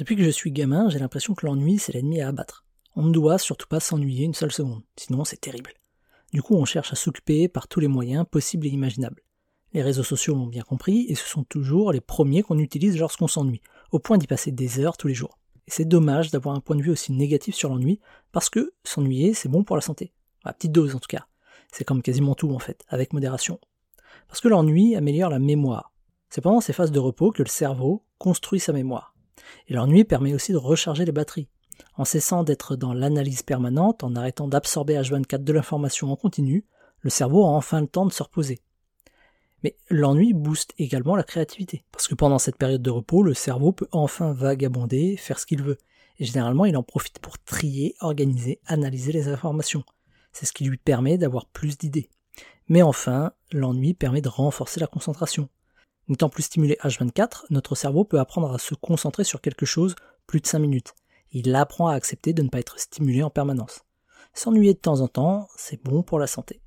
Depuis que je suis gamin, j'ai l'impression que l'ennui, c'est l'ennemi à abattre. On ne doit surtout pas s'ennuyer une seule seconde, sinon c'est terrible. Du coup, on cherche à s'occuper par tous les moyens possibles et imaginables. Les réseaux sociaux l'ont bien compris, et ce sont toujours les premiers qu'on utilise lorsqu'on s'ennuie, au point d'y passer des heures tous les jours. Et c'est dommage d'avoir un point de vue aussi négatif sur l'ennui, parce que s'ennuyer, c'est bon pour la santé. À petite dose en tout cas. C'est comme quasiment tout en fait, avec modération. Parce que l'ennui améliore la mémoire. C'est pendant ces phases de repos que le cerveau construit sa mémoire. Et l'ennui permet aussi de recharger les batteries. En cessant d'être dans l'analyse permanente, en arrêtant d'absorber H24 de l'information en continu, le cerveau a enfin le temps de se reposer. Mais l'ennui booste également la créativité, parce que pendant cette période de repos, le cerveau peut enfin vagabonder, faire ce qu'il veut. Et généralement, il en profite pour trier, organiser, analyser les informations. C'est ce qui lui permet d'avoir plus d'idées. Mais enfin, l'ennui permet de renforcer la concentration. N'étant plus stimulé H24, notre cerveau peut apprendre à se concentrer sur quelque chose plus de 5 minutes. Il apprend à accepter de ne pas être stimulé en permanence. S'ennuyer de temps en temps, c'est bon pour la santé.